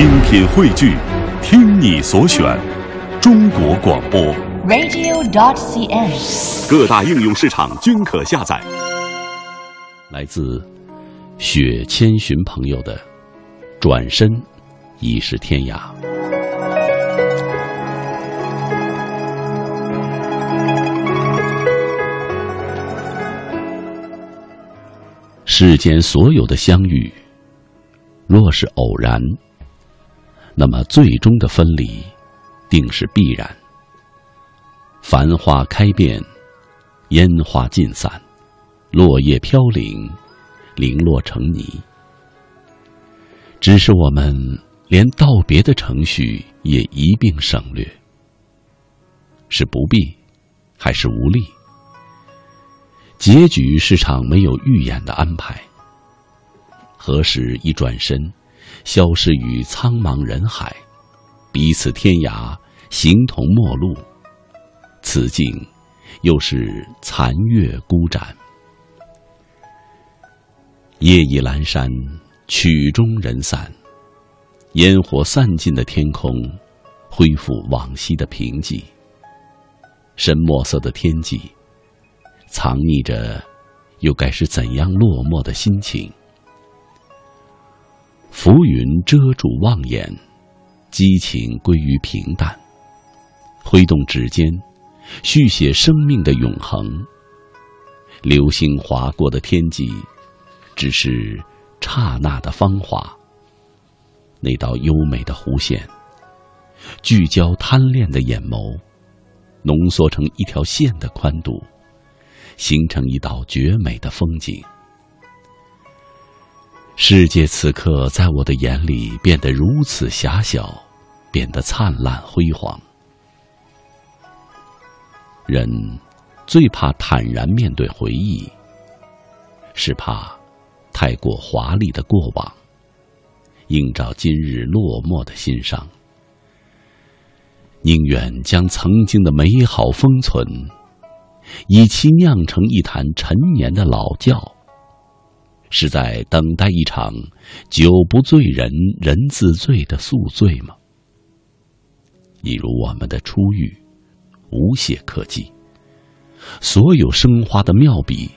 精品汇聚，听你所选，中国广播。radio.dot.cn，。各大应用市场均可下载。来自雪千寻朋友的“转身已是天涯”。世间所有的相遇，若是偶然，那么最终的分离定是必然。繁花开遍，烟花尽散，落叶飘零，零落成泥。只是我们连道别的程序也一并省略，是不必，还是无力？结局是场没有预演的安排。何时一转身，消失于苍茫人海，彼此天涯，形同陌路。此境，又是残月孤盏。夜已阑珊，曲终人散，烟火散尽的天空，恢复往昔的平静。深墨色的天际。藏匿着，又该是怎样落寞的心情？浮云遮住望眼，激情归于平淡。挥动指尖，续写生命的永恒。流星划过的天际，只是刹那的芳华。那道优美的弧线，聚焦贪恋的眼眸，浓缩成一条线的宽度。形成一道绝美的风景。世界此刻在我的眼里变得如此狭小，变得灿烂辉煌。人最怕坦然面对回忆，是怕太过华丽的过往，映照今日落寞的心伤。宁愿将曾经的美好封存。以其酿成一坛陈年的老窖，是在等待一场酒不醉人人自醉的宿醉吗？一如我们的初遇，无懈可击，所有生花的妙笔，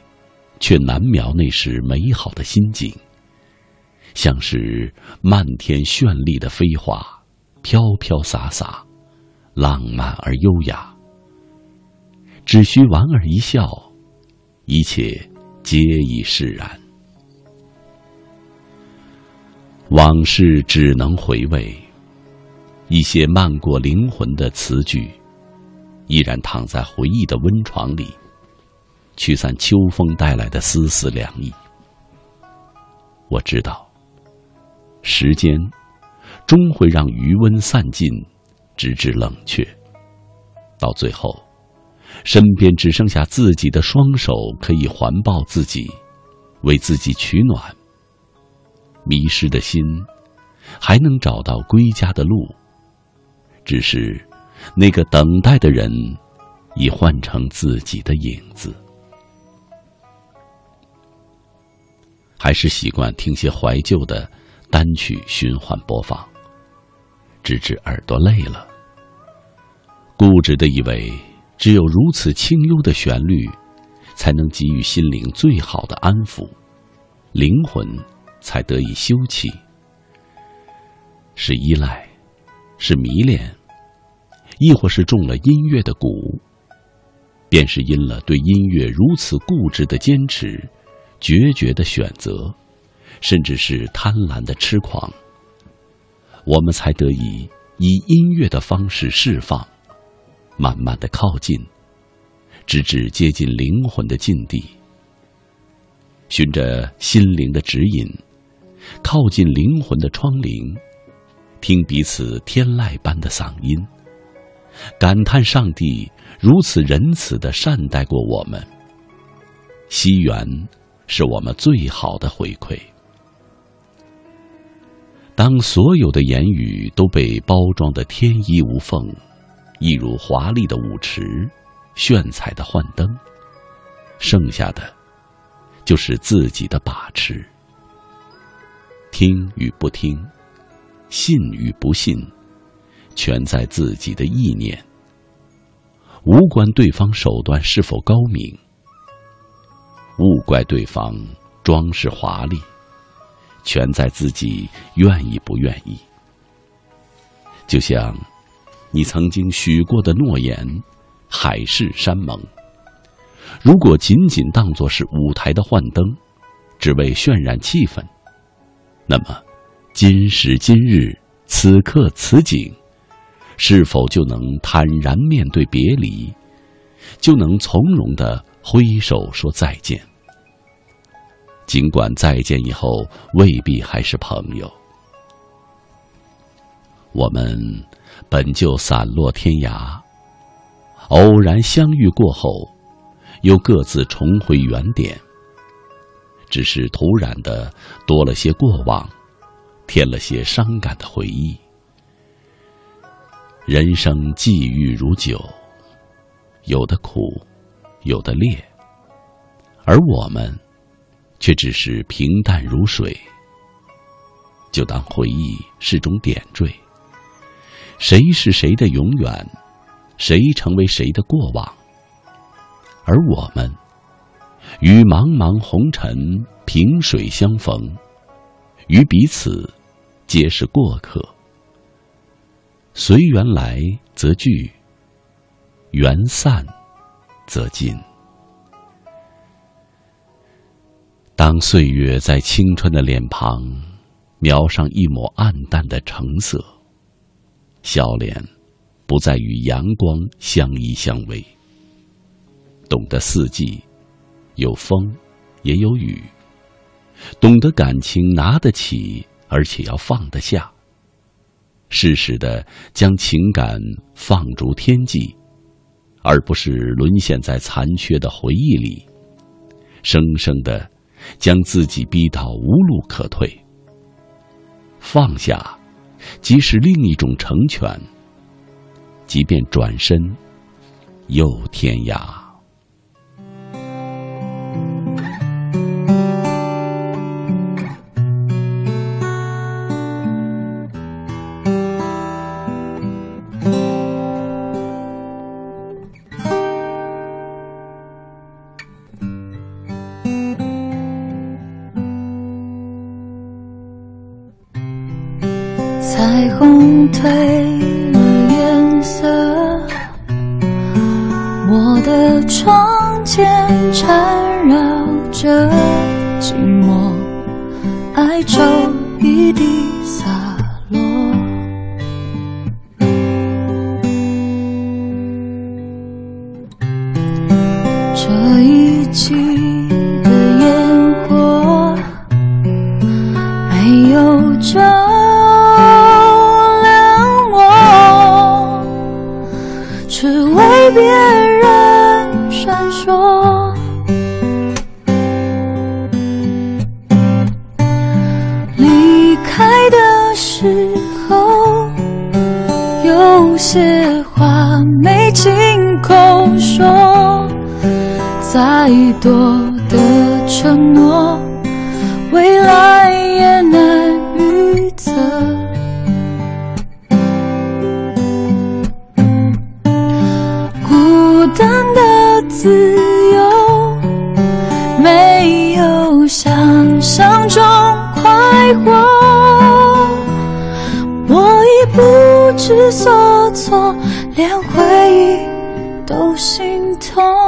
却难描那时美好的心境，像是漫天绚丽的飞花，飘飘洒洒，浪漫而优雅。只需莞尔一笑，一切皆已释然。往事只能回味，一些漫过灵魂的词句，依然躺在回忆的温床里，驱散秋风带来的丝丝凉意。我知道，时间终会让余温散尽，直至冷却，到最后。身边只剩下自己的双手，可以环抱自己，为自己取暖。迷失的心，还能找到归家的路。只是，那个等待的人，已换成自己的影子。还是习惯听些怀旧的单曲循环播放，直至耳朵累了。固执的以为。只有如此清幽的旋律，才能给予心灵最好的安抚，灵魂才得以休憩。是依赖，是迷恋，亦或是中了音乐的蛊？便是因了对音乐如此固执的坚持、决绝的选择，甚至是贪婪的痴狂，我们才得以以音乐的方式释放。慢慢的靠近，直至接近灵魂的禁地。循着心灵的指引，靠近灵魂的窗棂，听彼此天籁般的嗓音，感叹上帝如此仁慈的善待过我们。惜缘是我们最好的回馈。当所有的言语都被包装得天衣无缝。一如华丽的舞池，炫彩的幻灯，剩下的就是自己的把持。听与不听，信与不信，全在自己的意念，无关对方手段是否高明，勿怪对方装饰华丽，全在自己愿意不愿意。就像你曾经许过的诺言，海誓山盟，如果仅仅当作是舞台的幻灯，只为渲染气氛，那么。今时今日，此刻此景，是否就能坦然面对别离，就能从容的挥手说再见？尽管再见以后未必还是朋友，我们本就散落天涯，偶然相遇过后，又各自重回原点，只是突然的多了些过往。添了些伤感的回忆。人生际遇如酒，有的苦，有的烈，而我们却只是平淡如水。就当回忆是种点缀，谁是谁的永远，谁成为谁的过往，而我们与茫茫红尘萍水相逢。与彼此，皆是过客。随缘来则聚，缘散则尽。当岁月在青春的脸庞描上一抹暗淡的橙色，笑脸不再与阳光相依相偎。懂得四季，有风，也有雨。懂得感情拿得起，而且要放得下。适时的将情感放逐天际，而不是沦陷在残缺的回忆里，生生的将自己逼到无路可退。放下，即是另一种成全。即便转身，又天涯。彩虹褪了颜色，我的窗前缠绕着寂寞，哀愁只为别人闪烁，离开的时候，有些话没亲口说，再多的承诺，未来自由没有想象中快活，我已不知所措，连回忆都心痛。